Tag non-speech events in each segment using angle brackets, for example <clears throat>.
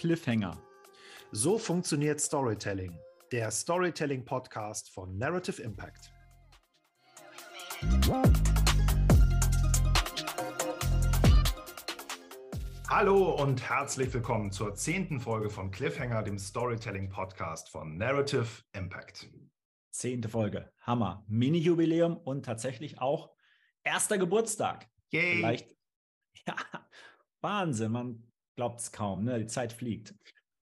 Cliffhanger. So funktioniert Storytelling, der Storytelling-Podcast von Narrative Impact. Hallo und herzlich willkommen zur zehnten Folge von Cliffhanger, dem Storytelling-Podcast von Narrative Impact. Zehnte Folge, Hammer. Mini-Jubiläum und tatsächlich auch erster Geburtstag. Yay. Vielleicht, <laughs> ja, Wahnsinn, man glaubt es kaum, ne? die Zeit fliegt.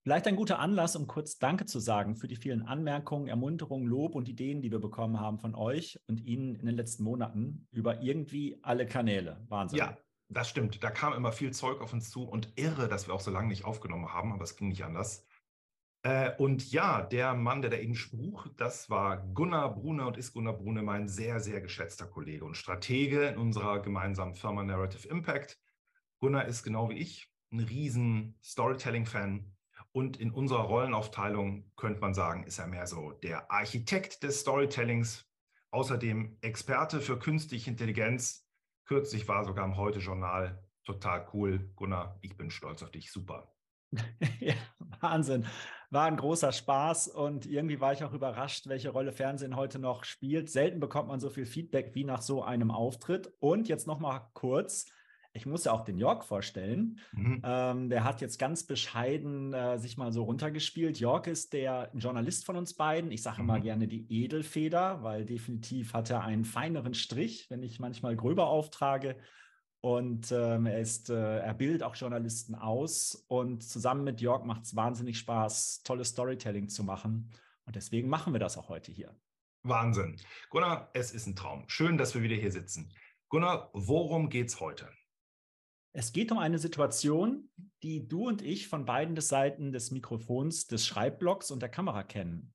Vielleicht ein guter Anlass, um kurz Danke zu sagen für die vielen Anmerkungen, Ermunterungen, Lob und Ideen, die wir bekommen haben von euch und Ihnen in den letzten Monaten über irgendwie alle Kanäle. Wahnsinn. Ja, das stimmt. Da kam immer viel Zeug auf uns zu und irre, dass wir auch so lange nicht aufgenommen haben, aber es ging nicht anders. Äh, und ja, der Mann, der da eben spruch, das war Gunnar Brune und ist Gunnar Brune mein sehr, sehr geschätzter Kollege und Stratege in unserer gemeinsamen Firma Narrative Impact. Gunnar ist genau wie ich ein riesen Storytelling-Fan und in unserer Rollenaufteilung könnte man sagen, ist er mehr so der Architekt des Storytellings, außerdem Experte für künstliche Intelligenz. Kürzlich war sogar im Heute-Journal total cool. Gunnar, ich bin stolz auf dich. Super. <laughs> ja, Wahnsinn. War ein großer Spaß und irgendwie war ich auch überrascht, welche Rolle Fernsehen heute noch spielt. Selten bekommt man so viel Feedback wie nach so einem Auftritt. Und jetzt noch mal kurz. Ich muss ja auch den Jörg vorstellen. Mhm. Ähm, der hat jetzt ganz bescheiden äh, sich mal so runtergespielt. Jörg ist der Journalist von uns beiden. Ich sage mhm. immer gerne die Edelfeder, weil definitiv hat er einen feineren Strich, wenn ich manchmal gröber auftrage. Und ähm, er ist, äh, er bildet auch Journalisten aus. Und zusammen mit Jörg macht es wahnsinnig Spaß, tolles Storytelling zu machen. Und deswegen machen wir das auch heute hier. Wahnsinn. Gunnar, es ist ein Traum. Schön, dass wir wieder hier sitzen. Gunnar, worum geht's heute? Es geht um eine Situation, die du und ich von beiden Seiten des Mikrofons, des Schreibblocks und der Kamera kennen.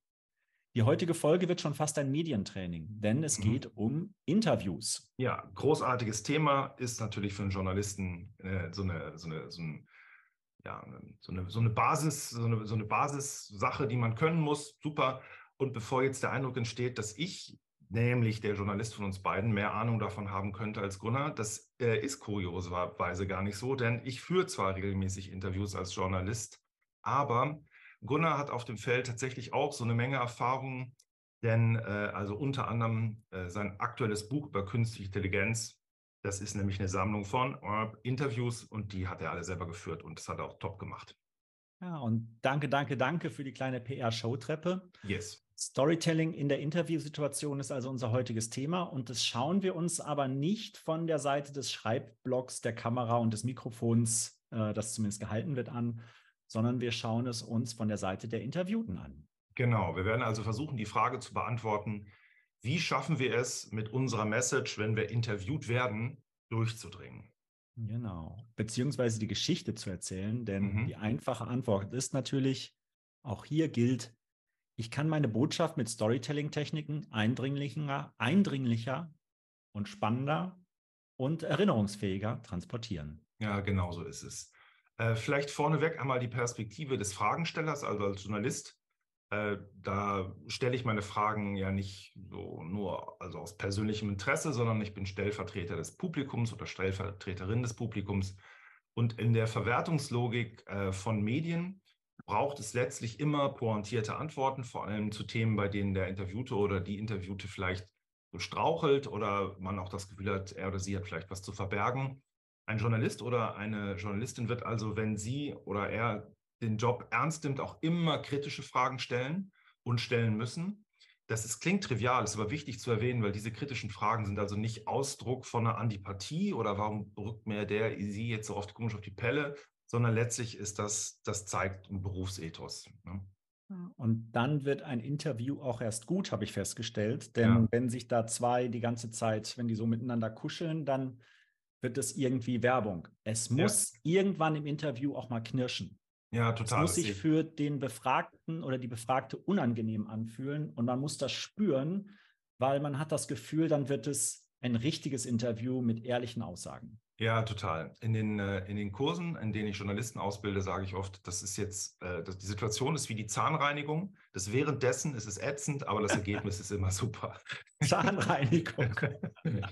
Die heutige Folge wird schon fast ein Medientraining, denn es mhm. geht um Interviews. Ja, großartiges Thema ist natürlich für einen Journalisten äh, so, eine, so, eine, so, ein, ja, so, eine, so eine Basis, so eine, so eine Basissache, die man können muss. Super. Und bevor jetzt der Eindruck entsteht, dass ich, nämlich der Journalist von uns beiden, mehr Ahnung davon haben könnte als Gunnar, das äh, ist kurioserweise gar nicht so, denn ich führe zwar regelmäßig Interviews als Journalist, aber Gunnar hat auf dem Feld tatsächlich auch so eine Menge Erfahrung, denn äh, also unter anderem äh, sein aktuelles Buch über künstliche Intelligenz, das ist nämlich eine Sammlung von äh, Interviews und die hat er alle selber geführt und das hat er auch top gemacht. Ja, und danke, danke, danke für die kleine PR-Showtreppe. Yes. Storytelling in der Interviewsituation ist also unser heutiges Thema und das schauen wir uns aber nicht von der Seite des Schreibblocks, der Kamera und des Mikrofons, äh, das zumindest gehalten wird, an, sondern wir schauen es uns von der Seite der Interviewten an. Genau, wir werden also versuchen, die Frage zu beantworten, wie schaffen wir es mit unserer Message, wenn wir interviewt werden, durchzudringen? Genau, beziehungsweise die Geschichte zu erzählen, denn mhm. die einfache Antwort ist natürlich, auch hier gilt, ich kann meine Botschaft mit Storytelling-Techniken eindringlicher, eindringlicher und spannender und erinnerungsfähiger transportieren. Ja, genau so ist es. Äh, vielleicht vorneweg einmal die Perspektive des Fragenstellers, also als Journalist. Äh, da stelle ich meine Fragen ja nicht so nur also aus persönlichem Interesse, sondern ich bin Stellvertreter des Publikums oder Stellvertreterin des Publikums. Und in der Verwertungslogik äh, von Medien braucht es letztlich immer pointierte Antworten, vor allem zu Themen, bei denen der Interviewte oder die Interviewte vielleicht so strauchelt oder man auch das Gefühl hat, er oder sie hat vielleicht was zu verbergen. Ein Journalist oder eine Journalistin wird also, wenn sie oder er den Job ernst nimmt, auch immer kritische Fragen stellen und stellen müssen. Das ist, klingt trivial, ist aber wichtig zu erwähnen, weil diese kritischen Fragen sind also nicht Ausdruck von einer Antipathie oder warum rückt mir der, sie jetzt so oft komisch auf die Pelle, sondern letztlich ist das, das zeigt ein Berufsethos. Ne? Und dann wird ein Interview auch erst gut, habe ich festgestellt. Denn ja. wenn sich da zwei die ganze Zeit, wenn die so miteinander kuscheln, dann wird es irgendwie Werbung. Es muss ja. irgendwann im Interview auch mal knirschen. Ja, total. Es muss sich für den Befragten oder die Befragte unangenehm anfühlen und man muss das spüren, weil man hat das Gefühl, dann wird es ein richtiges Interview mit ehrlichen Aussagen. Ja, total. In den, äh, in den Kursen, in denen ich Journalisten ausbilde, sage ich oft, das ist jetzt, äh, das, die Situation ist wie die Zahnreinigung. Das währenddessen ist es ätzend, aber das Ergebnis ist immer <laughs> super. Zahnreinigung. <laughs>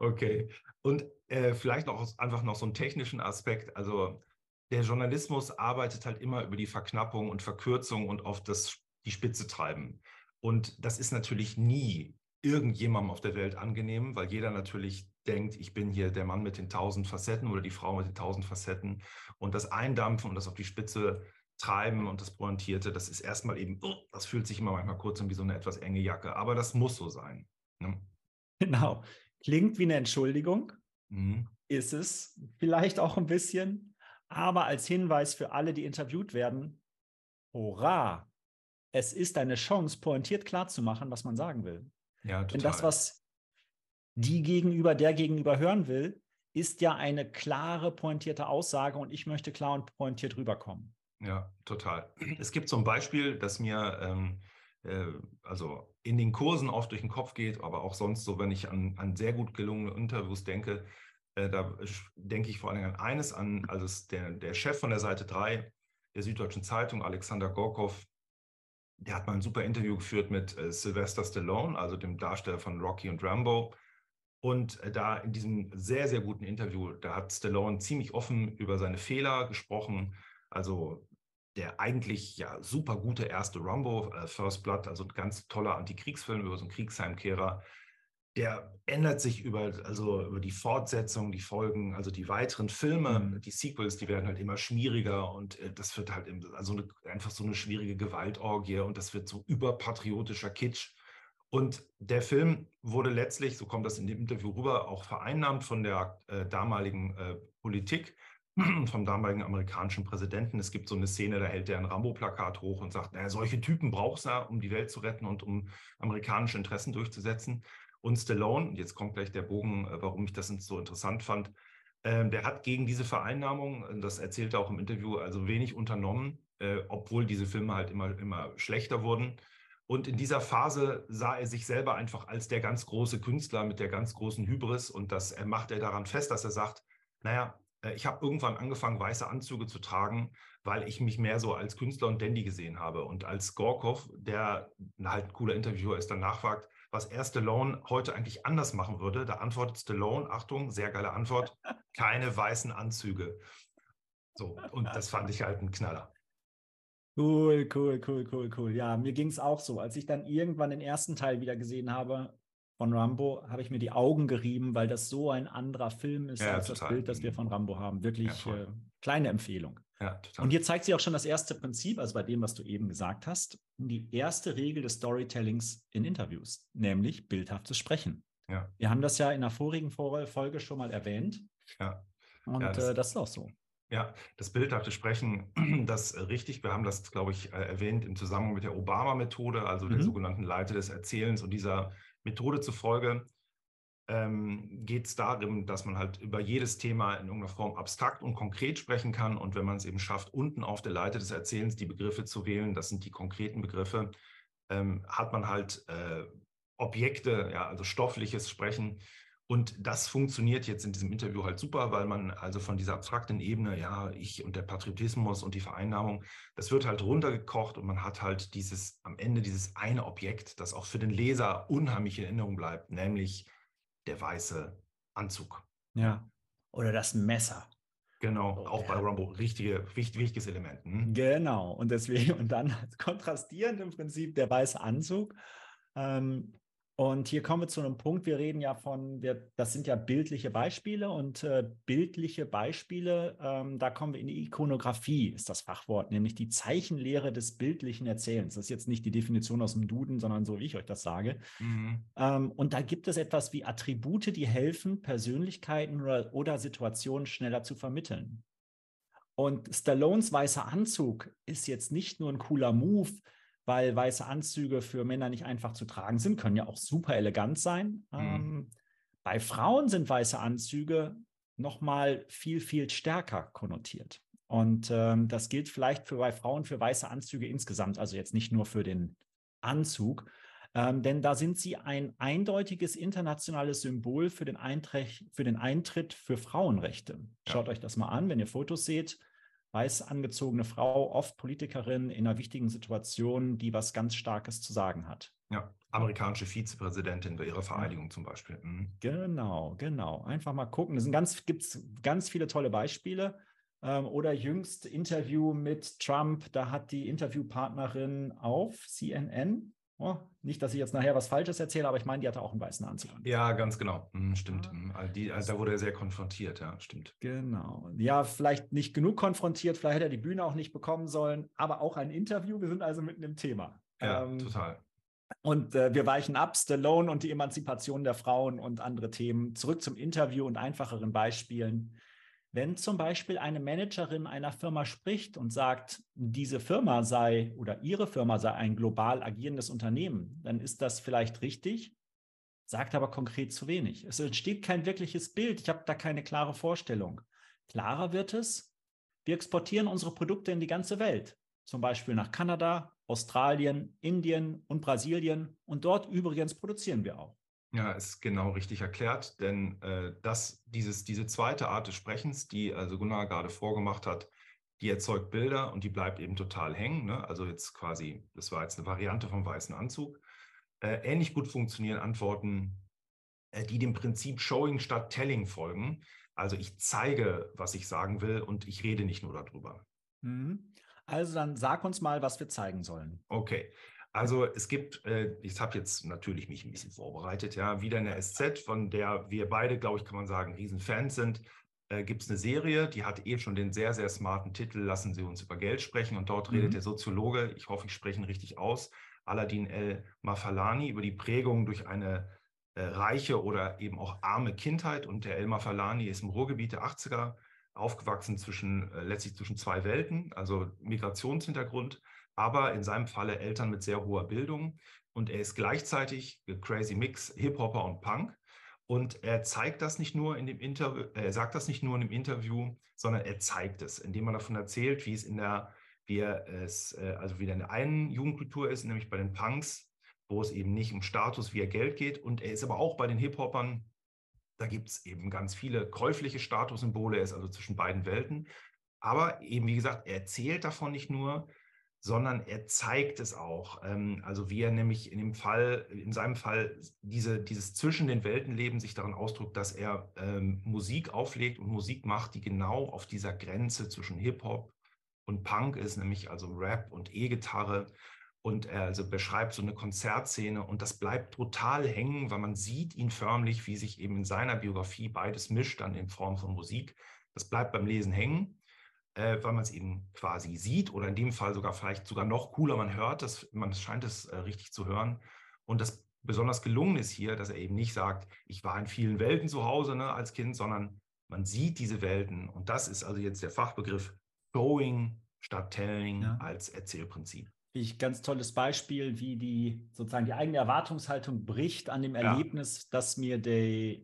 Okay. Und äh, vielleicht noch einfach noch so einen technischen Aspekt. Also der Journalismus arbeitet halt immer über die Verknappung und Verkürzung und auf das, die Spitze treiben. Und das ist natürlich nie irgendjemandem auf der Welt angenehm, weil jeder natürlich denkt, ich bin hier der Mann mit den tausend Facetten oder die Frau mit den tausend Facetten. Und das Eindampfen und das auf die Spitze treiben und das Pointierte, das ist erstmal eben, oh, das fühlt sich immer manchmal kurz an wie so eine etwas enge Jacke. Aber das muss so sein. Ne? Genau. Klingt wie eine Entschuldigung. Mhm. Ist es vielleicht auch ein bisschen. Aber als Hinweis für alle, die interviewt werden, hurra! Es ist eine Chance, pointiert klarzumachen, was man sagen will. Ja, total. Denn das, was die gegenüber, der gegenüber hören will, ist ja eine klare, pointierte Aussage und ich möchte klar und pointiert rüberkommen. Ja, total. Es gibt ein Beispiel, das mir ähm, äh, also in den Kursen oft durch den Kopf geht, aber auch sonst so, wenn ich an, an sehr gut gelungene Interviews denke, äh, da denke ich vor allem an eines an, also der, der Chef von der Seite 3 der Süddeutschen Zeitung, Alexander Gorkov, der hat mal ein super Interview geführt mit äh, Sylvester Stallone, also dem Darsteller von Rocky und Rambo. Und äh, da in diesem sehr, sehr guten Interview, da hat Stallone ziemlich offen über seine Fehler gesprochen. Also der eigentlich ja super gute erste Rambo, äh, First Blood, also ein ganz toller Antikriegsfilm über so einen Kriegsheimkehrer, der ändert sich über, also über die Fortsetzung, die Folgen, also die weiteren Filme, mhm. die Sequels, die werden halt immer schwieriger und äh, das wird halt also eine, einfach so eine schwierige Gewaltorgie und das wird so überpatriotischer Kitsch. Und der Film wurde letztlich, so kommt das in dem Interview rüber, auch vereinnahmt von der äh, damaligen äh, Politik, <clears throat> vom damaligen amerikanischen Präsidenten. Es gibt so eine Szene, da hält er ein Rambo-Plakat hoch und sagt, naja, solche Typen braucht ja, um die Welt zu retten und um amerikanische Interessen durchzusetzen. Und Stallone, jetzt kommt gleich der Bogen, äh, warum ich das so interessant fand, ähm, der hat gegen diese Vereinnahmung, äh, das erzählt er auch im Interview, also wenig unternommen, äh, obwohl diese Filme halt immer, immer schlechter wurden. Und in dieser Phase sah er sich selber einfach als der ganz große Künstler mit der ganz großen Hybris. Und das macht er daran fest, dass er sagt, naja, ich habe irgendwann angefangen, weiße Anzüge zu tragen, weil ich mich mehr so als Künstler und Dandy gesehen habe. Und als Gorkov, der halt ein cooler Interviewer ist, dann nachfragt, was er Stallone heute eigentlich anders machen würde. Da antwortet Stallone, Achtung, sehr geile Antwort, <laughs> keine weißen Anzüge. So, und das fand ich halt ein Knaller. Cool, cool, cool, cool, cool. Ja, mir ging es auch so. Als ich dann irgendwann den ersten Teil wieder gesehen habe von Rambo, habe ich mir die Augen gerieben, weil das so ein anderer Film ist ja, als total. das Bild, das wir von Rambo haben. Wirklich ja, äh, kleine Empfehlung. Ja, total. Und hier zeigt sich auch schon das erste Prinzip, also bei dem, was du eben gesagt hast, die erste Regel des Storytellings in Interviews, nämlich bildhaftes Sprechen. Ja. Wir haben das ja in der vorigen Folge schon mal erwähnt. Ja. Und ja, das, äh, das ist auch so. Ja, das bildhafte Sprechen, <clears throat> das äh, richtig. Wir haben das, glaube ich, äh, erwähnt im Zusammenhang mit der Obama-Methode, also mhm. der sogenannten Leite des Erzählens. Und dieser Methode zufolge ähm, geht es darum, dass man halt über jedes Thema in irgendeiner Form abstrakt und konkret sprechen kann. Und wenn man es eben schafft, unten auf der Leite des Erzählens die Begriffe zu wählen, das sind die konkreten Begriffe, ähm, hat man halt äh, Objekte, ja, also stoffliches Sprechen. Und das funktioniert jetzt in diesem Interview halt super, weil man also von dieser abstrakten Ebene, ja, ich und der Patriotismus und die Vereinnahmung, das wird halt runtergekocht und man hat halt dieses, am Ende dieses eine Objekt, das auch für den Leser unheimlich in Erinnerung bleibt, nämlich der weiße Anzug. Ja. Oder das Messer. Genau, auch bei Rumbo, richtige, wichtig, wichtiges Element. Hm? Genau, und deswegen, <laughs> und dann kontrastierend im Prinzip der weiße Anzug. Ähm, und hier kommen wir zu einem Punkt, wir reden ja von, wir, das sind ja bildliche Beispiele und äh, bildliche Beispiele, ähm, da kommen wir in die Ikonografie, ist das Fachwort, nämlich die Zeichenlehre des bildlichen Erzählens. Das ist jetzt nicht die Definition aus dem Duden, sondern so, wie ich euch das sage. Mhm. Ähm, und da gibt es etwas wie Attribute, die helfen, Persönlichkeiten oder, oder Situationen schneller zu vermitteln. Und Stallones weißer Anzug ist jetzt nicht nur ein cooler Move, weil weiße Anzüge für Männer nicht einfach zu tragen sind, können ja auch super elegant sein. Mhm. Ähm, bei Frauen sind weiße Anzüge nochmal viel, viel stärker konnotiert. Und ähm, das gilt vielleicht für bei Frauen für weiße Anzüge insgesamt, also jetzt nicht nur für den Anzug, ähm, denn da sind sie ein eindeutiges internationales Symbol für den, Eintritt für, den Eintritt für Frauenrechte. Schaut ja. euch das mal an, wenn ihr Fotos seht weiß angezogene Frau, oft Politikerin in einer wichtigen Situation, die was ganz Starkes zu sagen hat. Ja, amerikanische Vizepräsidentin bei ihrer Vereidigung zum Beispiel. Mhm. Genau, genau. Einfach mal gucken. Es ganz, gibt ganz viele tolle Beispiele. Ähm, oder jüngst Interview mit Trump, da hat die Interviewpartnerin auf CNN, oh, nicht, dass ich jetzt nachher was Falsches erzähle, aber ich meine, die hatte auch einen weißen Anzug an. Ja, ganz genau. Hm, stimmt. Ja. Hm, also die, also da wurde er sehr konfrontiert, ja, stimmt. Genau. Ja, vielleicht nicht genug konfrontiert, vielleicht hätte er die Bühne auch nicht bekommen sollen, aber auch ein Interview. Wir sind also mitten im Thema. Ja, ähm, total. Und äh, wir weichen ab, Stallone und die Emanzipation der Frauen und andere Themen. Zurück zum Interview und einfacheren Beispielen. Wenn zum Beispiel eine Managerin einer Firma spricht und sagt, diese Firma sei oder ihre Firma sei ein global agierendes Unternehmen, dann ist das vielleicht richtig, sagt aber konkret zu wenig. Es entsteht kein wirkliches Bild. Ich habe da keine klare Vorstellung. Klarer wird es, wir exportieren unsere Produkte in die ganze Welt, zum Beispiel nach Kanada, Australien, Indien und Brasilien. Und dort übrigens produzieren wir auch. Ja, ist genau richtig erklärt, denn äh, das, dieses, diese zweite Art des Sprechens, die also Gunnar gerade vorgemacht hat, die erzeugt Bilder und die bleibt eben total hängen. Ne? Also jetzt quasi, das war jetzt eine Variante vom weißen Anzug. Äh, ähnlich gut funktionieren Antworten, äh, die dem Prinzip Showing statt Telling folgen. Also ich zeige, was ich sagen will und ich rede nicht nur darüber. Mhm. Also dann sag uns mal, was wir zeigen sollen. Okay. Also es gibt, äh, ich habe jetzt natürlich mich ein bisschen vorbereitet, ja, wieder eine SZ, von der wir beide, glaube ich, kann man sagen, Riesenfans sind. Äh, gibt es eine Serie, die hat eh schon den sehr, sehr smarten Titel Lassen Sie uns über Geld sprechen. Und dort mhm. redet der Soziologe, ich hoffe, ich spreche ihn richtig aus, Aladdin El Mafalani, über die Prägung durch eine äh, reiche oder eben auch arme Kindheit. Und der El Mafalani ist im Ruhrgebiet der 80er aufgewachsen zwischen, äh, letztlich zwischen zwei Welten, also Migrationshintergrund aber in seinem Falle Eltern mit sehr hoher Bildung. Und er ist gleichzeitig Crazy Mix, Hip-Hopper und Punk. Und er zeigt das nicht nur in dem Interview, er sagt das nicht nur in dem Interview, sondern er zeigt es, indem er davon erzählt, wie es in der, wie es, äh, also wie in der einen Jugendkultur ist, nämlich bei den Punks, wo es eben nicht um Status, wie er Geld geht. Und er ist aber auch bei den Hip-Hopern, da gibt es eben ganz viele käufliche Statussymbole, er ist also zwischen beiden Welten. Aber eben, wie gesagt, er erzählt davon nicht nur, sondern er zeigt es auch. Ähm, also wie er nämlich in dem Fall, in seinem Fall diese, dieses zwischen den Weltenleben sich darin ausdrückt, dass er ähm, Musik auflegt und Musik macht, die genau auf dieser Grenze zwischen Hip-Hop und Punk ist, nämlich also Rap und E-Gitarre. Und er also beschreibt so eine Konzertszene und das bleibt total hängen, weil man sieht ihn förmlich, wie sich eben in seiner Biografie beides mischt dann in Form von Musik. Das bleibt beim Lesen hängen äh, weil man es eben quasi sieht oder in dem Fall sogar vielleicht sogar noch cooler, man hört das, man scheint es äh, richtig zu hören. Und das besonders gelungen ist hier, dass er eben nicht sagt, ich war in vielen Welten zu Hause ne, als Kind, sondern man sieht diese Welten. Und das ist also jetzt der Fachbegriff Going statt Telling ja. als Erzählprinzip. Ich ganz tolles Beispiel, wie die sozusagen die eigene Erwartungshaltung bricht an dem Erlebnis, ja. das mir der,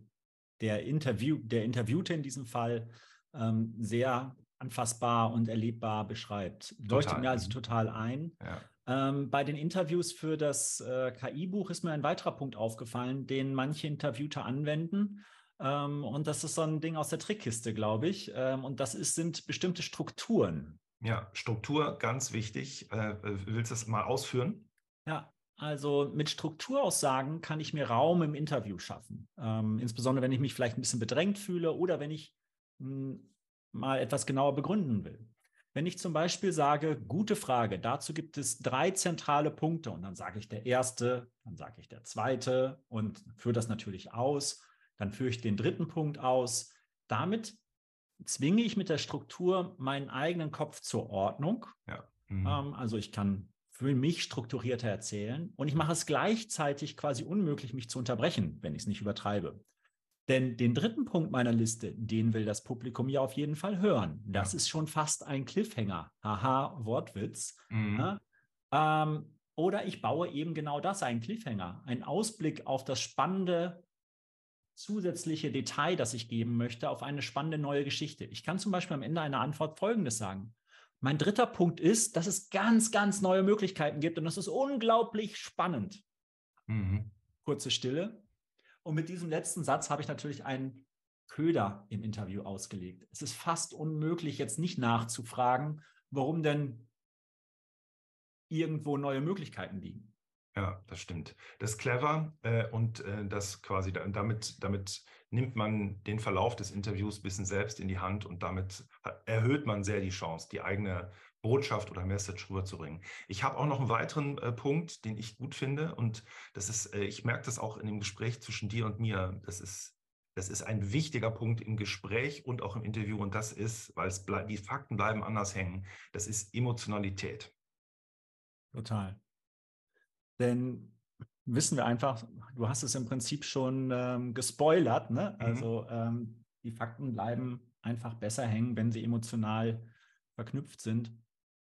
der, Interview, der Interviewte in diesem Fall ähm, sehr anfassbar und erlebbar beschreibt. Leuchtet mir also mhm. total ein. Ja. Ähm, bei den Interviews für das äh, KI-Buch ist mir ein weiterer Punkt aufgefallen, den manche Interviewte anwenden. Ähm, und das ist so ein Ding aus der Trickkiste, glaube ich. Ähm, und das ist, sind bestimmte Strukturen. Ja, Struktur, ganz wichtig. Äh, willst du das mal ausführen? Ja, also mit Strukturaussagen kann ich mir Raum im Interview schaffen. Ähm, insbesondere wenn ich mich vielleicht ein bisschen bedrängt fühle oder wenn ich mh, hm, mal etwas genauer begründen will. Wenn ich zum Beispiel sage, gute Frage, dazu gibt es drei zentrale Punkte und dann sage ich der erste, dann sage ich der zweite und führe das natürlich aus, dann führe ich den dritten Punkt aus. Damit zwinge ich mit der Struktur meinen eigenen Kopf zur Ordnung. Ja. Mhm. Ähm, also ich kann für mich strukturierter erzählen und ich mache es gleichzeitig quasi unmöglich, mich zu unterbrechen, wenn ich es nicht übertreibe. Denn den dritten Punkt meiner Liste, den will das Publikum ja auf jeden Fall hören. Das ja. ist schon fast ein Cliffhanger. Haha, Wortwitz. Mhm. Ja? Ähm, oder ich baue eben genau das, einen Cliffhanger, einen Ausblick auf das spannende zusätzliche Detail, das ich geben möchte, auf eine spannende neue Geschichte. Ich kann zum Beispiel am Ende einer Antwort Folgendes sagen. Mein dritter Punkt ist, dass es ganz, ganz neue Möglichkeiten gibt und das ist unglaublich spannend. Mhm. Kurze Stille. Und mit diesem letzten Satz habe ich natürlich einen Köder im Interview ausgelegt. Es ist fast unmöglich, jetzt nicht nachzufragen, warum denn irgendwo neue Möglichkeiten liegen. Ja, das stimmt. Das ist clever äh, und äh, das quasi damit, damit nimmt man den Verlauf des Interviews ein bisschen selbst in die Hand und damit erhöht man sehr die Chance, die eigene Botschaft oder Message rüberzubringen. Ich habe auch noch einen weiteren äh, Punkt, den ich gut finde und das ist, äh, ich merke das auch in dem Gespräch zwischen dir und mir. Das ist, das ist ein wichtiger Punkt im Gespräch und auch im Interview und das ist, weil es die Fakten bleiben anders hängen. Das ist Emotionalität. Total. Denn wissen wir einfach, du hast es im Prinzip schon ähm, gespoilert, ne? Mhm. Also ähm, die Fakten bleiben einfach besser hängen, wenn sie emotional verknüpft sind.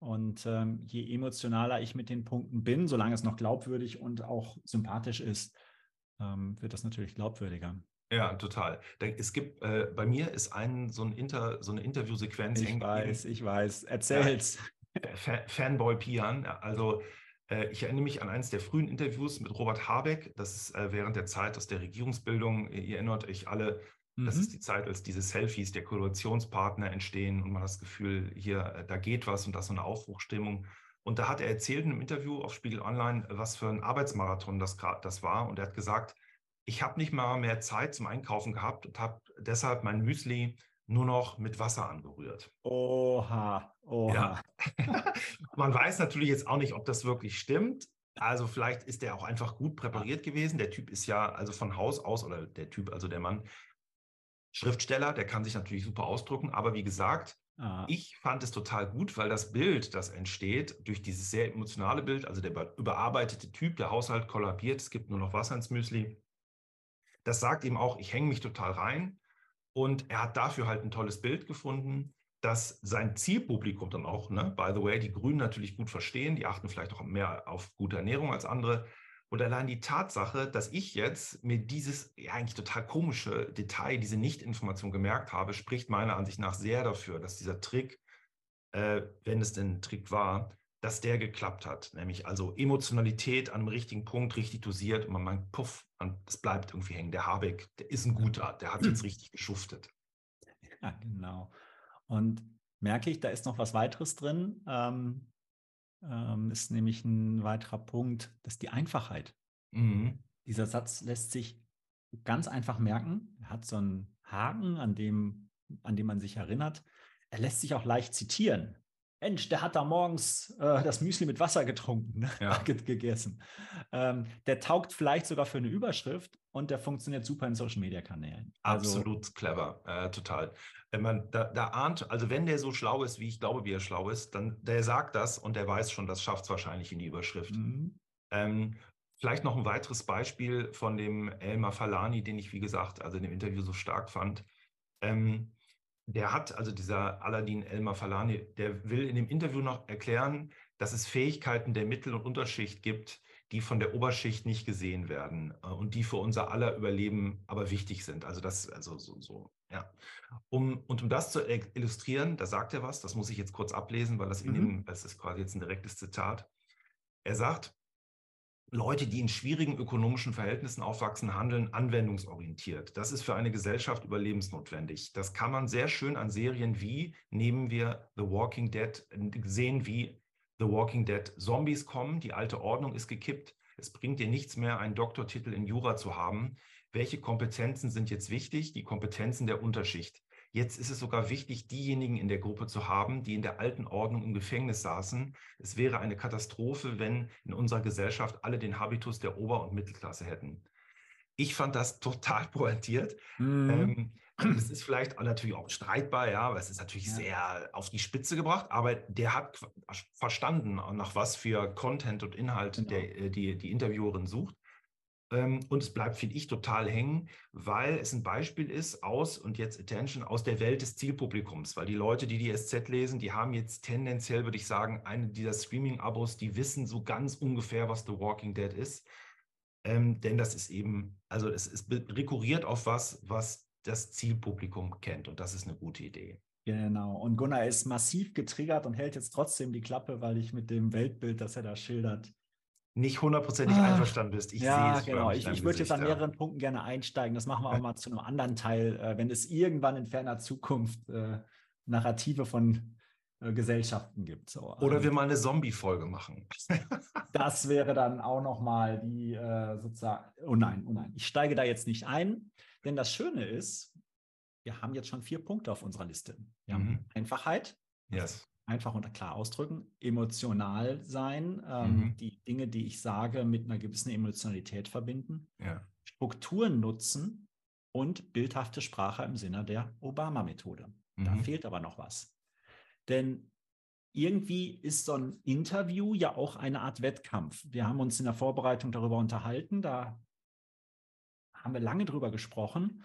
Und ähm, je emotionaler ich mit den Punkten bin, solange es noch glaubwürdig und auch sympathisch ist, ähm, wird das natürlich glaubwürdiger. Ja, total. Es gibt äh, bei mir ist ein so ein Inter, so eine Interviewsequenz. Ich weiß, ich weiß. Erzähl's. Ja, Fanboy Pian. Also äh, ich erinnere mich an eines der frühen Interviews mit Robert Habeck. Das ist äh, während der Zeit aus der Regierungsbildung. Ihr erinnert euch alle, mhm. das ist die Zeit, als diese Selfies der Koalitionspartner entstehen und man hat das Gefühl, hier, äh, da geht was und das ist so eine Aufbruchstimmung. Und da hat er erzählt in einem Interview auf Spiegel Online, was für ein Arbeitsmarathon das, das war. Und er hat gesagt, ich habe nicht mal mehr Zeit zum Einkaufen gehabt und habe deshalb mein Müsli nur noch mit Wasser angerührt. Oha, oha. Ja. <laughs> Man weiß natürlich jetzt auch nicht, ob das wirklich stimmt. Also vielleicht ist der auch einfach gut präpariert gewesen. Der Typ ist ja also von Haus aus, oder der Typ, also der Mann, Schriftsteller, der kann sich natürlich super ausdrücken. Aber wie gesagt, ah. ich fand es total gut, weil das Bild, das entsteht, durch dieses sehr emotionale Bild, also der überarbeitete Typ, der Haushalt kollabiert, es gibt nur noch Wasser ins Müsli, das sagt ihm auch, ich hänge mich total rein. Und er hat dafür halt ein tolles Bild gefunden, dass sein Zielpublikum dann auch, ne, by the way, die Grünen natürlich gut verstehen, die achten vielleicht auch mehr auf gute Ernährung als andere. Und allein die Tatsache, dass ich jetzt mir dieses ja, eigentlich total komische Detail, diese Nichtinformation gemerkt habe, spricht meiner Ansicht nach sehr dafür, dass dieser Trick, äh, wenn es denn ein Trick war, dass der geklappt hat. Nämlich also Emotionalität an einem richtigen Punkt, richtig dosiert und man meint, puff, es bleibt irgendwie hängen. Der Habeck, der ist ein guter, der hat jetzt <clears throat> richtig geschuftet. Ja, genau. Und merke ich, da ist noch was weiteres drin. Ähm, ähm, ist nämlich ein weiterer Punkt, das ist die Einfachheit. Mhm. Dieser Satz lässt sich ganz einfach merken. Er hat so einen Haken, an dem, an dem man sich erinnert. Er lässt sich auch leicht zitieren. Mensch, der hat da morgens äh, das Müsli mit Wasser getrunken, ne? ja. <laughs> gegessen. Ähm, der taugt vielleicht sogar für eine Überschrift und der funktioniert super in Social Media Kanälen. Also, Absolut clever, äh, total. Wenn man da, da, ahnt, also wenn der so schlau ist, wie ich glaube, wie er schlau ist, dann der sagt das und der weiß schon, das schafft es wahrscheinlich in die Überschrift. Mhm. Ähm, vielleicht noch ein weiteres Beispiel von dem Elmar Falani, den ich, wie gesagt, also in dem Interview so stark fand. Ähm, der hat, also dieser Aladdin Elmar Falani, der will in dem Interview noch erklären, dass es Fähigkeiten der Mittel- und Unterschicht gibt, die von der Oberschicht nicht gesehen werden äh, und die für unser aller Überleben aber wichtig sind. Also das, also so, so ja. Um, und um das zu illustrieren, da sagt er was, das muss ich jetzt kurz ablesen, weil das in mhm. dem, das ist quasi jetzt ein direktes Zitat. Er sagt, Leute, die in schwierigen ökonomischen Verhältnissen aufwachsen, handeln anwendungsorientiert. Das ist für eine Gesellschaft überlebensnotwendig. Das kann man sehr schön an Serien wie, nehmen wir The Walking Dead, sehen, wie The Walking Dead Zombies kommen, die alte Ordnung ist gekippt. Es bringt dir nichts mehr, einen Doktortitel in Jura zu haben. Welche Kompetenzen sind jetzt wichtig? Die Kompetenzen der Unterschicht. Jetzt ist es sogar wichtig, diejenigen in der Gruppe zu haben, die in der alten Ordnung im Gefängnis saßen. Es wäre eine Katastrophe, wenn in unserer Gesellschaft alle den Habitus der Ober- und Mittelklasse hätten. Ich fand das total <laughs> pointiert. Mhm. Ähm, es ist vielleicht auch natürlich auch streitbar, ja, aber es ist natürlich ja. sehr auf die Spitze gebracht. Aber der hat verstanden, nach was für Content und Inhalt genau. der, äh, die, die Interviewerin sucht. Ähm, und es bleibt, finde ich, total hängen, weil es ein Beispiel ist aus, und jetzt Attention, aus der Welt des Zielpublikums. Weil die Leute, die die SZ lesen, die haben jetzt tendenziell, würde ich sagen, eine dieser Streaming-Abos, die wissen so ganz ungefähr, was The Walking Dead ist. Ähm, denn das ist eben, also es, es rekurriert auf was, was das Zielpublikum kennt. Und das ist eine gute Idee. Genau. Und Gunnar ist massiv getriggert und hält jetzt trotzdem die Klappe, weil ich mit dem Weltbild, das er da schildert, nicht hundertprozentig ah, einverstanden bist. Ich ja, sehe es genau. Ich, ich würde jetzt an mehreren. Punkten gerne einsteigen. Das machen wir aber mal zu einem anderen Teil, äh, wenn es irgendwann in ferner Zukunft äh, Narrative von äh, Gesellschaften gibt. So. Oder ähm, wir mal eine Zombie-Folge machen. <laughs> das wäre dann auch nochmal die äh, sozusagen, oh nein, oh nein, ich steige da jetzt nicht ein, denn das Schöne ist, wir haben jetzt schon vier Punkte auf unserer Liste. Wir mhm. haben Einfachheit, yes. Einfach und klar ausdrücken, emotional sein, ähm, mhm. die Dinge, die ich sage, mit einer gewissen Emotionalität verbinden, ja. Strukturen nutzen und bildhafte Sprache im Sinne der Obama-Methode. Mhm. Da fehlt aber noch was. Denn irgendwie ist so ein Interview ja auch eine Art Wettkampf. Wir haben uns in der Vorbereitung darüber unterhalten, da haben wir lange drüber gesprochen.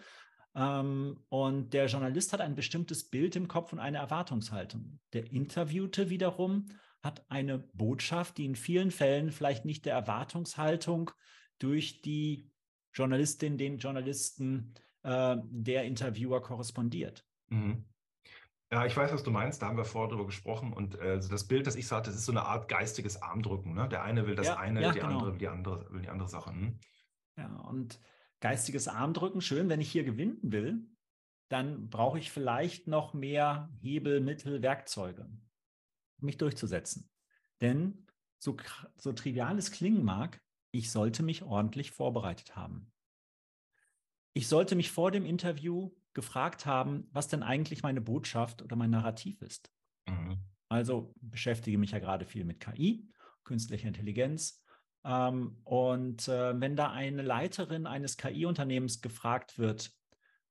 Ähm, und der Journalist hat ein bestimmtes Bild im Kopf und eine Erwartungshaltung. Der Interviewte wiederum hat eine Botschaft, die in vielen Fällen vielleicht nicht der Erwartungshaltung durch die Journalistin, den Journalisten, äh, der Interviewer korrespondiert. Mhm. Ja, ich weiß, was du meinst. Da haben wir vorher drüber gesprochen. Und äh, also das Bild, das ich sagte, das ist so eine Art geistiges Armdrücken. Ne? Der eine will das ja, eine, ja, die genau. andere will die andere, will die andere Sache. Hm? Ja, und geistiges Armdrücken, schön, wenn ich hier gewinnen will, dann brauche ich vielleicht noch mehr Hebel, Mittel, Werkzeuge, um mich durchzusetzen. Denn so, so trivial es klingen mag, ich sollte mich ordentlich vorbereitet haben. Ich sollte mich vor dem Interview gefragt haben, was denn eigentlich meine Botschaft oder mein Narrativ ist. Mhm. Also beschäftige mich ja gerade viel mit KI, künstlicher Intelligenz. Ähm, und äh, wenn da eine Leiterin eines KI-Unternehmens gefragt wird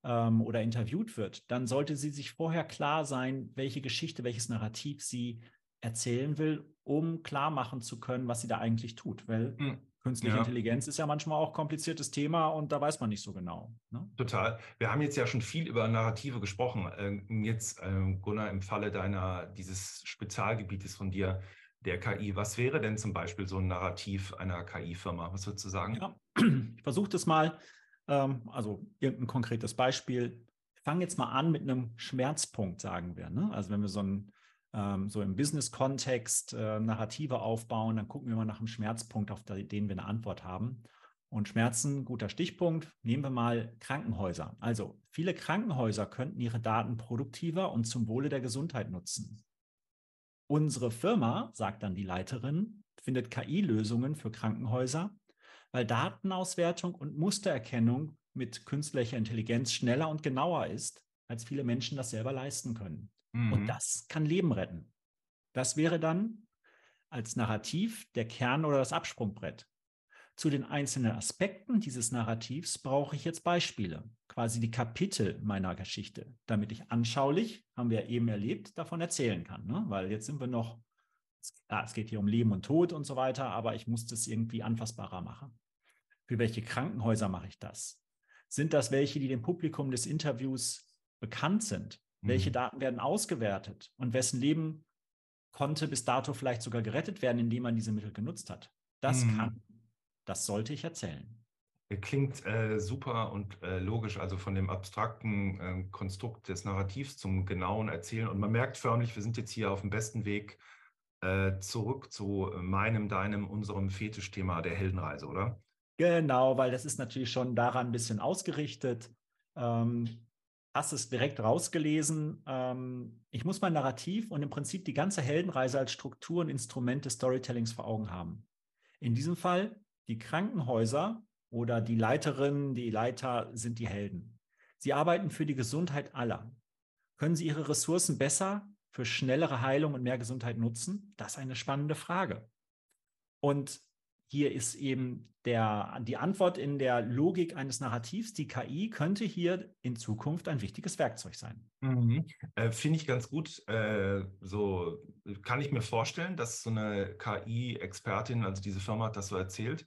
ähm, oder interviewt wird, dann sollte sie sich vorher klar sein, welche Geschichte, welches Narrativ sie erzählen will, um klar machen zu können, was sie da eigentlich tut. Weil mhm. Künstliche ja. Intelligenz ist ja manchmal auch kompliziertes Thema und da weiß man nicht so genau. Ne? Total. Wir haben jetzt ja schon viel über Narrative gesprochen. Ähm, jetzt, ähm, Gunnar, im Falle deiner, dieses Spezialgebietes von dir, der KI, was wäre denn zum Beispiel so ein Narrativ einer KI-Firma? Was würdest du sagen? Ja. <clears throat> Ich versuche das mal, ähm, also irgendein konkretes Beispiel. Ich fange jetzt mal an mit einem Schmerzpunkt, sagen wir. Ne? Also wenn wir so ein ähm, so im Business-Kontext äh, Narrative aufbauen, dann gucken wir mal nach einem Schmerzpunkt, auf den wir eine Antwort haben. Und Schmerzen, guter Stichpunkt, nehmen wir mal Krankenhäuser. Also viele Krankenhäuser könnten ihre Daten produktiver und zum Wohle der Gesundheit nutzen. Unsere Firma, sagt dann die Leiterin, findet KI-Lösungen für Krankenhäuser, weil Datenauswertung und Mustererkennung mit künstlicher Intelligenz schneller und genauer ist, als viele Menschen das selber leisten können. Mhm. Und das kann Leben retten. Das wäre dann als Narrativ der Kern oder das Absprungbrett. Zu den einzelnen Aspekten dieses Narrativs brauche ich jetzt Beispiele, quasi die Kapitel meiner Geschichte, damit ich anschaulich, haben wir eben erlebt, davon erzählen kann. Ne? Weil jetzt sind wir noch, klar, es geht hier um Leben und Tod und so weiter, aber ich muss das irgendwie anfassbarer machen. Für welche Krankenhäuser mache ich das? Sind das welche, die dem Publikum des Interviews bekannt sind? Welche mhm. Daten werden ausgewertet und wessen Leben konnte bis dato vielleicht sogar gerettet werden, indem man diese Mittel genutzt hat? Das mhm. kann, das sollte ich erzählen. Klingt äh, super und äh, logisch, also von dem abstrakten äh, Konstrukt des Narrativs zum genauen Erzählen. Und man merkt förmlich, wir sind jetzt hier auf dem besten Weg äh, zurück zu meinem, deinem, unserem Fetischthema der Heldenreise, oder? Genau, weil das ist natürlich schon daran ein bisschen ausgerichtet. Ähm, hast es direkt rausgelesen. Ähm, ich muss mein Narrativ und im Prinzip die ganze Heldenreise als Struktur und Instrument des Storytellings vor Augen haben. In diesem Fall die Krankenhäuser oder die Leiterinnen, die Leiter sind die Helden. Sie arbeiten für die Gesundheit aller. Können sie ihre Ressourcen besser für schnellere Heilung und mehr Gesundheit nutzen? Das ist eine spannende Frage. Und hier ist eben der, die Antwort in der Logik eines Narrativs. Die KI könnte hier in Zukunft ein wichtiges Werkzeug sein. Mhm. Äh, Finde ich ganz gut. Äh, so kann ich mir vorstellen, dass so eine KI-Expertin, also diese Firma hat das so erzählt.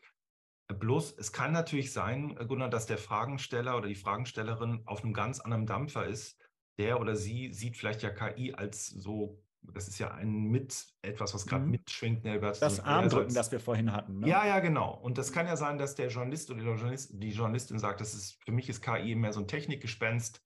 Bloß, es kann natürlich sein, Gunnar, dass der Fragensteller oder die Fragenstellerin auf einem ganz anderen Dampfer ist. Der oder sie sieht vielleicht ja KI als so das ist ja ein mit etwas, was gerade mhm. mitschwingt. Ne, das Armdrücken, das wir vorhin hatten. Ne? Ja, ja, genau. Und das kann ja sein, dass der Journalist oder die Journalistin sagt, das ist für mich ist KI mehr so ein Technikgespenst,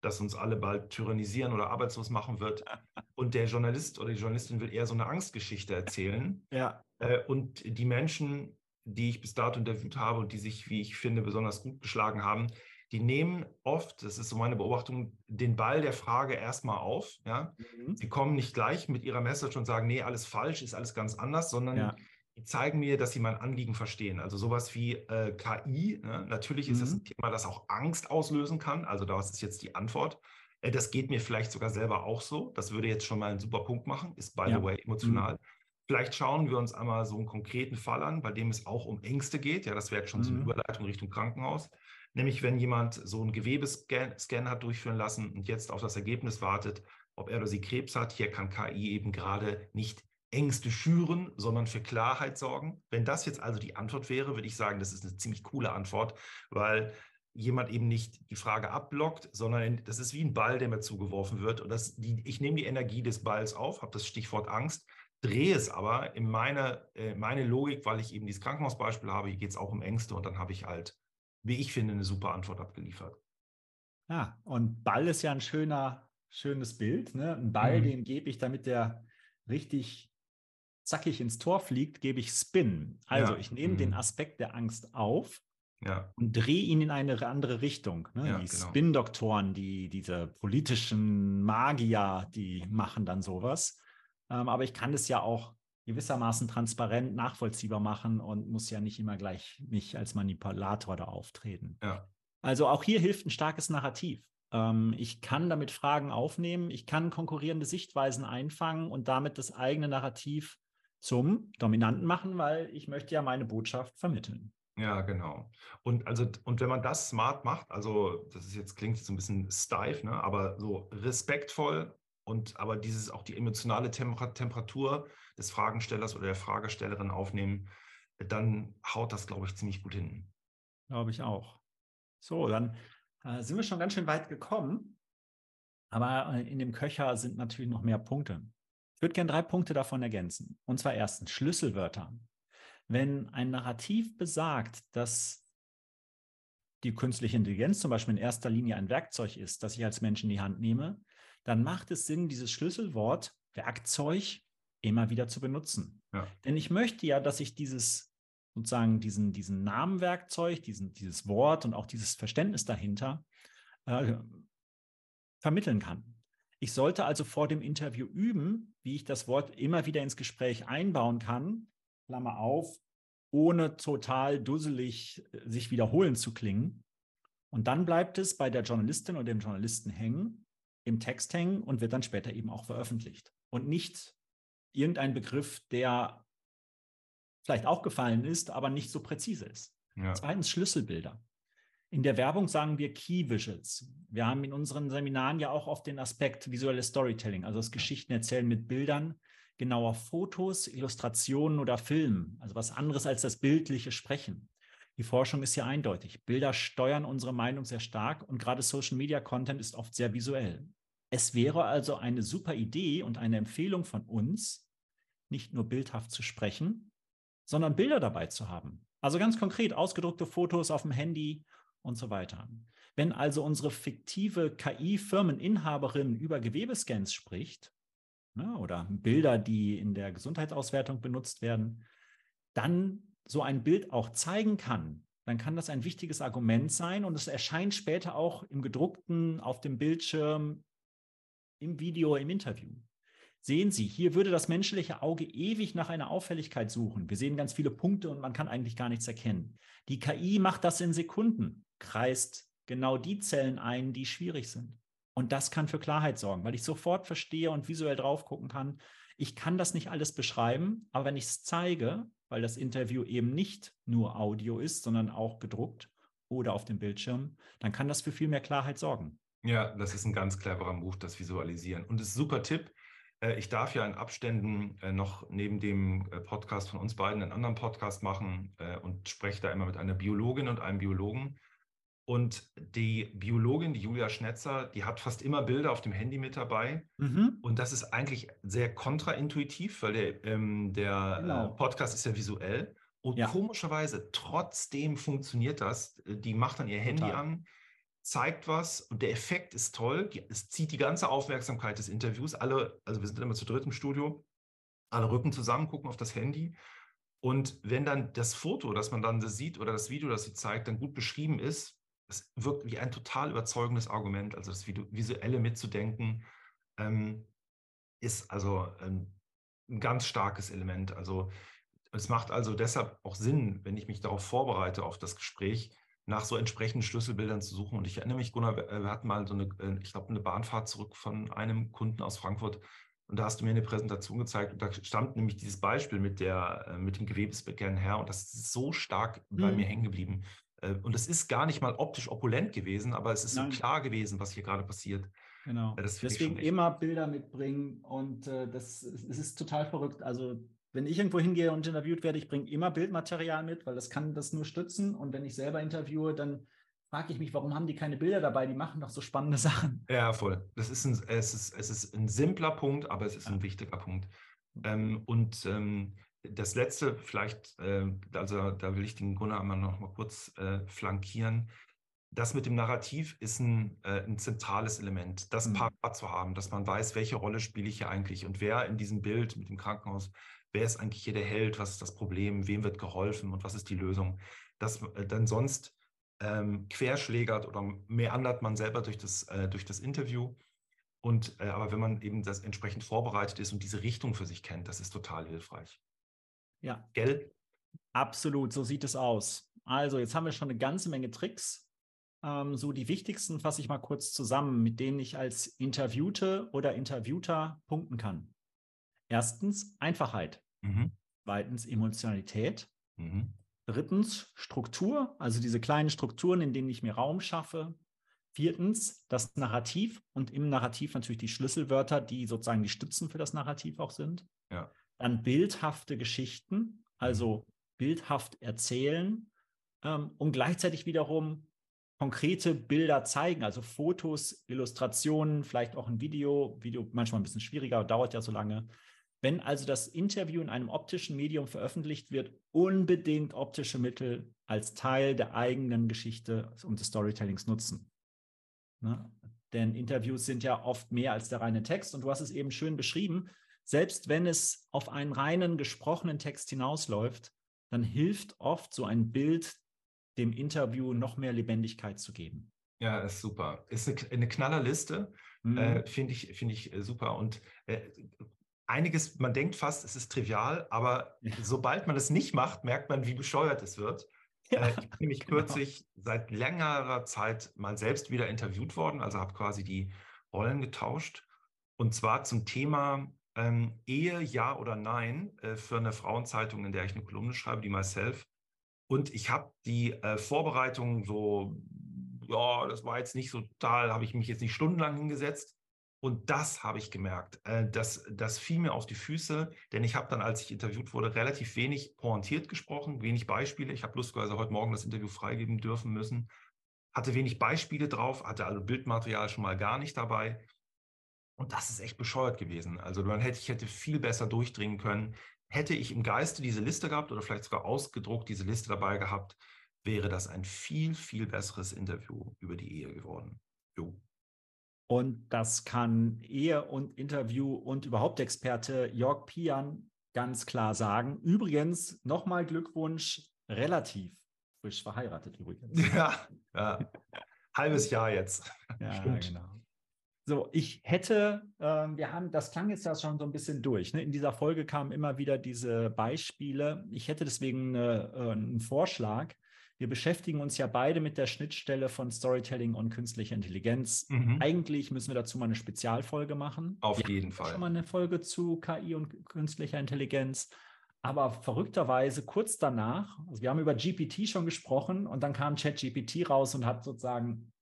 das uns alle bald tyrannisieren oder arbeitslos machen wird. <laughs> Und der Journalist oder die Journalistin will eher so eine Angstgeschichte erzählen. <laughs> Ja. Äh, und die Menschen, die ich bis dato interviewt habe und die sich, wie ich finde, besonders gut geschlagen haben, die nehmen oft, das ist so meine Beobachtung, den Ball der Frage erstmal auf. Ja? Mhm. Sie kommen nicht gleich mit ihrer Message und sagen, nee, alles falsch, ist alles ganz anders, sondern ja. die zeigen mir, dass sie mein Anliegen verstehen. Also sowas wie äh, KI, ne? natürlich ist mhm. das ein Thema, das auch Angst auslösen kann. Also das ist jetzt die Antwort. Äh, das geht mir vielleicht sogar selber auch so. Das würde jetzt schon mal einen super Punkt machen, ist by ja. the way emotional. Mhm. Vielleicht schauen wir uns einmal so einen konkreten Fall an, bei dem es auch um Ängste geht. Ja, das wäre jetzt schon so eine mhm. Überleitung Richtung Krankenhaus. Nämlich, wenn jemand so einen Gewebescan hat durchführen lassen und jetzt auf das Ergebnis wartet, ob er oder sie Krebs hat. Hier kann KI eben gerade nicht Ängste schüren, sondern für Klarheit sorgen. Wenn das jetzt also die Antwort wäre, würde ich sagen, das ist eine ziemlich coole Antwort, weil jemand eben nicht die Frage abblockt, sondern das ist wie ein Ball, der mir zugeworfen wird. Und das, die, ich nehme die Energie des Balls auf, habe das Stichwort Angst, drehe es aber in meine, äh, meine Logik, weil ich eben dieses Krankenhausbeispiel habe, hier geht es auch um Ängste und dann habe ich halt, wie ich finde, eine super Antwort abgeliefert. Ja, und Ball ist ja ein schöner, schönes Bild. Ne? Ein Ball, mhm. den gebe ich, damit der richtig zackig ins Tor fliegt, gebe ich Spin. Also ja. ich nehme mhm. den Aspekt der Angst auf ja. und drehe ihn in eine andere Richtung. Ne? Ja, die genau. Spin-Doktoren, die, diese politischen Magier, die machen dann sowas. Ähm, aber ich kann das ja auch gewissermaßen transparent nachvollziehbar machen und muss ja nicht immer gleich mich als Manipulator da auftreten. Ja. Also auch hier hilft ein starkes Narrativ. Ähm, ich kann damit Fragen aufnehmen, ich kann konkurrierende Sichtweisen einfangen und damit das eigene Narrativ zum Dominanten machen, weil ich möchte ja meine Botschaft vermitteln. Ja, genau. Und also, und wenn man das smart macht, also das ist jetzt klingt so ein bisschen steif, ne, aber so respektvoll und aber dieses auch die emotionale Temperatur des Fragenstellers oder der Fragestellerin aufnehmen, dann haut das, glaube ich, ziemlich gut hin. Glaube ich auch. So, dann äh, sind wir schon ganz schön weit gekommen. Aber äh, in dem Köcher sind natürlich noch mehr Punkte. Ich würde gerne drei Punkte davon ergänzen. Und zwar erstens Schlüsselwörter. Wenn ein Narrativ besagt, dass die künstliche Intelligenz zum Beispiel in erster Linie ein Werkzeug ist, das ich als Mensch in die Hand nehme, dann macht es Sinn, dieses Schlüsselwort Werkzeug immer wieder zu benutzen. Ja. Denn ich möchte ja, dass ich dieses sozusagen diesen, diesen Namenwerkzeug, diesen, dieses Wort und auch dieses Verständnis dahinter äh, vermitteln kann. Ich sollte also vor dem Interview üben, wie ich das Wort immer wieder ins Gespräch einbauen kann, Klammer auf, ohne total dusselig äh, sich wiederholen zu klingen. Und dann bleibt es bei der Journalistin oder dem Journalisten hängen im Text hängen und wird dann später eben auch veröffentlicht. Und nicht irgendein Begriff, der vielleicht auch gefallen ist, aber nicht so präzise ist. Ja. Zweitens Schlüsselbilder. In der Werbung sagen wir Key Visuals. Wir haben in unseren Seminaren ja auch oft den Aspekt visuelles Storytelling, also das Geschichten erzählen mit Bildern, genauer Fotos, Illustrationen oder Filmen, also was anderes als das bildliche Sprechen. Die Forschung ist ja eindeutig. Bilder steuern unsere Meinung sehr stark und gerade Social Media Content ist oft sehr visuell. Es wäre also eine super Idee und eine Empfehlung von uns, nicht nur bildhaft zu sprechen, sondern Bilder dabei zu haben. Also ganz konkret ausgedruckte Fotos auf dem Handy und so weiter. Wenn also unsere fiktive KI-Firmeninhaberin über Gewebescans spricht ne, oder Bilder, die in der Gesundheitsauswertung benutzt werden, dann so ein Bild auch zeigen kann, dann kann das ein wichtiges Argument sein und es erscheint später auch im gedruckten, auf dem Bildschirm, im Video, im Interview. Sehen Sie, hier würde das menschliche Auge ewig nach einer Auffälligkeit suchen. Wir sehen ganz viele Punkte und man kann eigentlich gar nichts erkennen. Die KI macht das in Sekunden, kreist genau die Zellen ein, die schwierig sind. Und das kann für Klarheit sorgen, weil ich sofort verstehe und visuell drauf gucken kann. Ich kann das nicht alles beschreiben, aber wenn ich es zeige, weil das Interview eben nicht nur Audio ist, sondern auch gedruckt oder auf dem Bildschirm, dann kann das für viel mehr Klarheit sorgen. Ja, das ist ein ganz cleverer Move, das Visualisieren. Und das ist ein super Tipp. Äh, ich darf ja in Abständen äh, noch neben dem äh, Podcast von uns beiden einen anderen Podcast machen und spreche da immer mit einer Biologin und einem Biologen. Und die Biologin, die Julia Schnetzer, die hat fast immer Bilder auf dem Handy mit dabei. Mhm. Und das ist eigentlich sehr kontraintuitiv, weil der, ähm, der genau. Podcast ist ja visuell. Und ja. komischerweise, trotzdem funktioniert das. Die macht dann ihr Handy Total. an, zeigt was und der Effekt ist toll. Es zieht die ganze Aufmerksamkeit des Interviews. Alle, also wir sind immer zu dritt im Studio, alle rücken zusammen, gucken auf das Handy. Und wenn dann das Foto, das man dann sieht oder das Video, das sie zeigt, dann gut beschrieben ist, Das wirkt wie ein total überzeugendes Argument. Also das visuelle mitzudenken ähm, ist also ähm, ein ganz starkes Element. Also es macht also deshalb auch Sinn, wenn ich mich darauf vorbereite, auf das Gespräch, nach so entsprechenden Schlüsselbildern zu suchen. Und ich erinnere mich, Gunnar, wir hatten mal so eine, äh, ich glaube, eine Bahnfahrt zurück von einem Kunden aus Frankfurt. Und da hast du mir eine Präsentation gezeigt und da stammt nämlich dieses Beispiel mit, der, äh, mit dem Gewebesbecken her und das ist so stark bei mir mhm. hängen geblieben. Äh, und es ist gar nicht mal optisch opulent gewesen, aber es ist Nein. so klar gewesen, was hier gerade passiert. Genau. Deswegen immer Bilder mitbringen und äh, das es ist total verrückt. Also wenn ich irgendwo hingehe und interviewt werde, ich bringe immer Bildmaterial mit, weil das kann das nur stützen. Und wenn ich selber interviewe, dann frage ich mich, warum haben die keine Bilder dabei? Die machen doch so spannende <laughs> Sachen. Ja, voll. Das ist ein, es, ist, es ist ein simpler Punkt, aber es ist ein wichtiger Punkt. Ähm, und ähm, das letzte, vielleicht, äh, also da will ich den Gunnar einmal noch mal kurz äh, flankieren. Das mit dem Narrativ ist ein, äh, ein zentrales Element, das mhm. parat zu haben, dass man weiß, welche Rolle spiele ich hier eigentlich und wer in diesem Bild mit dem Krankenhaus wer ist eigentlich hier der Held, was ist das Problem, wem wird geholfen und was ist die Lösung. Das, äh, dann sonst ähm, querschlägert oder meandert man selber durch das, äh, durch das Interview. Und, äh, aber wenn man eben das entsprechend vorbereitet ist und diese Richtung für sich kennt, das ist total hilfreich. Ja. Gell? Absolut, so sieht es aus. Also, jetzt haben wir schon eine ganze Menge Tricks. Ähm, so die wichtigsten fasse ich mal kurz zusammen, mit denen ich als Interviewte oder Interviewter punkten kann. Erstens Einfachheit. Mhm. Zweitens Emotionalität. Mhm. Drittens Struktur, also diese kleinen Strukturen, in denen ich mir Raum schaffe. Viertens das Narrativ und im Narrativ natürlich die Schlüsselwörter, die sozusagen die Stützen für das Narrativ auch sind. Ja. Dann bildhafte Geschichten, also mhm. bildhaft erzählen ähm, und gleichzeitig wiederum konkrete Bilder zeigen, also Fotos, Illustrationen, vielleicht auch ein Video. Video manchmal ein bisschen schwieriger, dauert ja so lange. Wenn also das Interview in einem optischen Medium veröffentlicht wird, unbedingt optische Mittel als Teil der eigenen Geschichte und des Storytellings nutzen. Ne? Denn Interviews sind ja oft mehr als der reine Text und du hast es eben schön beschrieben. Selbst wenn es auf einen reinen gesprochenen Text hinausläuft, dann hilft oft so ein Bild dem Interview noch mehr Lebendigkeit zu geben. Ja, ist super. Ist eine, eine Knallerliste, mhm. äh, finde ich, find ich äh, super. Und äh, einiges, man denkt fast, es ist trivial, aber ja. sobald man es nicht macht, merkt man, wie bescheuert es wird. Ja, äh, ich bin nämlich genau. kürzlich seit längerer Zeit mal selbst wieder interviewt worden, also habe quasi die Rollen getauscht. Und zwar zum Thema ähm, Ehe, ja oder nein, äh, für eine Frauenzeitung, in der ich eine Kolumne schreibe, die Myself. Und ich habe die äh, Vorbereitung so, ja, das war jetzt nicht so total, habe ich mich jetzt nicht stundenlang hingesetzt, und das habe ich gemerkt. Äh, das, das fiel mir auf die Füße, denn ich habe dann, als ich interviewt wurde, relativ wenig pointiert gesprochen, wenig Beispiele. Ich habe lustigerweise heute Morgen das Interview freigeben dürfen müssen. Hatte wenig Beispiele drauf, hatte also Bildmaterial schon mal gar nicht dabei. Und das ist echt bescheuert gewesen. Also man hätte, ich hätte viel besser durchdringen können. Hätte ich im Geiste diese Liste gehabt oder vielleicht sogar ausgedruckt diese Liste dabei gehabt, wäre das ein viel, viel besseres Interview über die Ehe geworden. Jo. Und das kann Ehe und Interview und überhaupt Experte Jörg Pian ganz klar sagen. Übrigens, nochmal Glückwunsch, relativ frisch verheiratet übrigens. <laughs> Ja, ja. halbes Jahr jetzt. Ja, Stimmt. genau. So, ich hätte, äh, wir haben, das klang jetzt ja schon so ein bisschen durch. Ne? In dieser Folge kamen immer wieder diese Beispiele. Ich hätte deswegen äh, äh einen Vorschlag. Wir beschäftigen uns ja beide mit der Schnittstelle von Storytelling und künstlicher Intelligenz. Mhm. Eigentlich müssen wir dazu mal eine Spezialfolge machen. Auf wir jeden Fall. Schon mal eine Folge zu KI und künstlicher Intelligenz. Aber verrückterweise kurz danach, also wir haben über GPT schon gesprochen und dann kam ChatGPT raus und hat sozusagen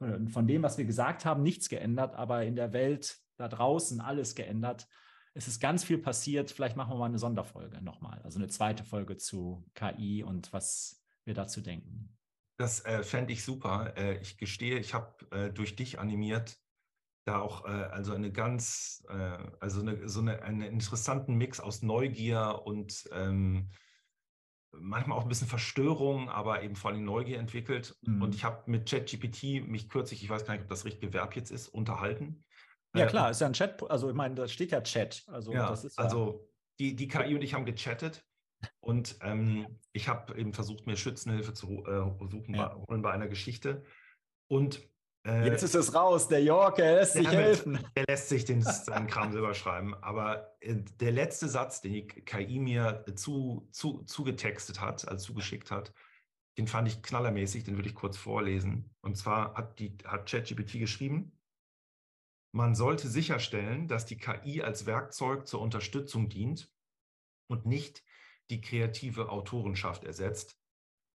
äh, von dem, was wir gesagt haben, nichts geändert, aber in der Welt da draußen alles geändert. Es ist ganz viel passiert. Vielleicht machen wir mal eine Sonderfolge nochmal, also eine zweite Folge zu KI und was wir dazu denken. Das äh, fände ich super. Äh, ich gestehe, ich habe äh, durch dich animiert, da auch äh, also eine ganz, äh, also eine, so eine, einen interessanten Mix aus Neugier und ähm, manchmal auch ein bisschen Verstörung, aber eben vor allem Neugier entwickelt. Mhm. Und ich habe mit ChatGPT mich kürzlich, ich weiß gar nicht, ob das richtige Verb jetzt ist, unterhalten. Ja, äh, klar, ist ja ein Chat, also ich meine, da steht ja Chat. Also, ja, das ist ja also die, die KI und ich haben gechattet Und ähm, ich habe eben versucht, mir Schützenhilfe zu äh, suchen ja. bei, bei einer Geschichte. Und äh, Jetzt ist es raus, der York, er lässt sich helfen. Er lässt sich den, <laughs> seinen Kram selber schreiben. Aber äh, der letzte Satz, den die KI mir zu, zu, zugetextet hat, also zugeschickt hat, den fand ich knallermäßig, den würde ich kurz vorlesen. Und zwar hat, die, hat ChatGPT geschrieben, man sollte sicherstellen, dass die KI als Werkzeug zur Unterstützung dient und nicht die kreative Autorenschaft ersetzt.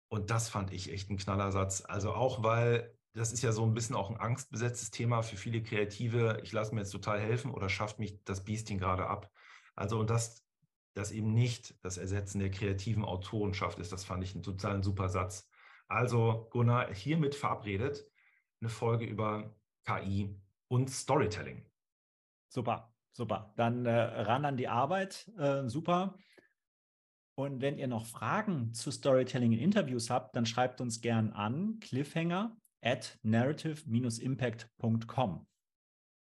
Und das fand ich echt ein Knallersatz. Also auch, weil das ist ja so ein bisschen auch ein angstbesetztes Thema für viele Kreative. Ich lasse mir jetzt total helfen oder schafft mich das Biesting gerade ab. Also und das, das eben nicht das Ersetzen der kreativen Autorenschaft ist, das fand ich einen totalen super Satz. Also Gunnar, hiermit verabredet eine Folge über KI und Storytelling. Super, super. Dann äh, ran an die Arbeit. Äh, super. Und wenn ihr noch Fragen zu Storytelling in Interviews habt, dann schreibt uns gern an cliffhanger at narrative-impact.com.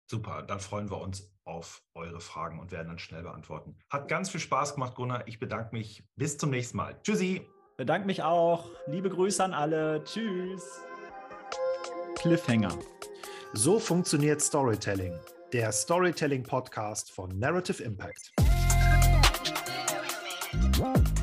Super, dann freuen wir uns auf eure Fragen und werden dann schnell beantworten. Hat ganz viel Spaß gemacht, Gunnar. Ich bedanke mich. Bis zum nächsten Mal. Tschüssi. Bedanke mich auch. Liebe Grüße an alle. Tschüss. Cliffhanger. So funktioniert Storytelling. Der Storytelling-Podcast von Narrative Impact. Bye.